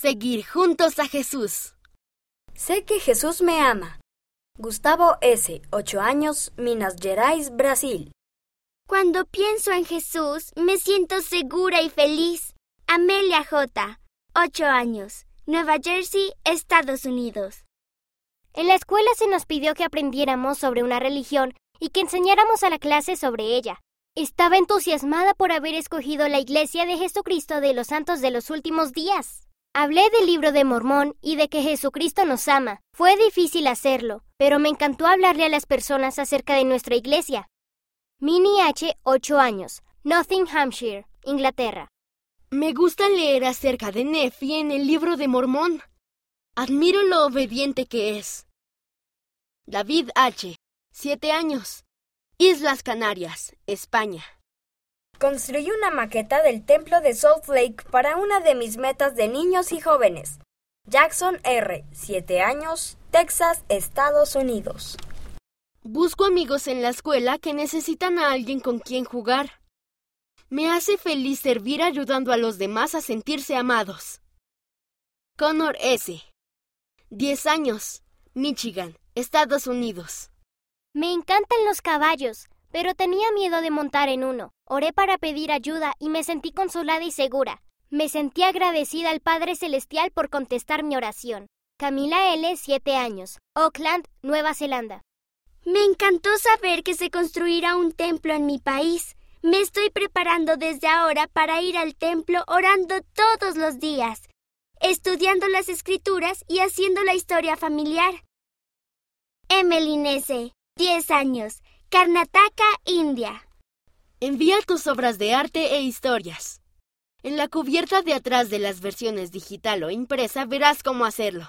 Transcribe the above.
Seguir juntos a Jesús. Sé que Jesús me ama. Gustavo S., 8 años, Minas Gerais, Brasil. Cuando pienso en Jesús, me siento segura y feliz. Amelia J., 8 años, Nueva Jersey, Estados Unidos. En la escuela se nos pidió que aprendiéramos sobre una religión y que enseñáramos a la clase sobre ella. Estaba entusiasmada por haber escogido la Iglesia de Jesucristo de los Santos de los Últimos Días. Hablé del libro de Mormón y de que Jesucristo nos ama. Fue difícil hacerlo, pero me encantó hablarle a las personas acerca de nuestra iglesia. Minnie H., 8 años, Nottinghamshire, Inglaterra. Me gusta leer acerca de Nefi en el libro de Mormón. Admiro lo obediente que es. David H., 7 años, Islas Canarias, España. Construí una maqueta del templo de Salt Lake para una de mis metas de niños y jóvenes. Jackson R., 7 años, Texas, Estados Unidos. Busco amigos en la escuela que necesitan a alguien con quien jugar. Me hace feliz servir ayudando a los demás a sentirse amados. Connor S., 10 años, Michigan, Estados Unidos. Me encantan los caballos, pero tenía miedo de montar en uno. Oré para pedir ayuda y me sentí consolada y segura. Me sentí agradecida al Padre Celestial por contestar mi oración. Camila L., 7 años, Auckland, Nueva Zelanda. Me encantó saber que se construirá un templo en mi país. Me estoy preparando desde ahora para ir al templo orando todos los días, estudiando las escrituras y haciendo la historia familiar. S., 10 años, Karnataka, India. Envía tus obras de arte e historias. En la cubierta de atrás de las versiones digital o impresa verás cómo hacerlo.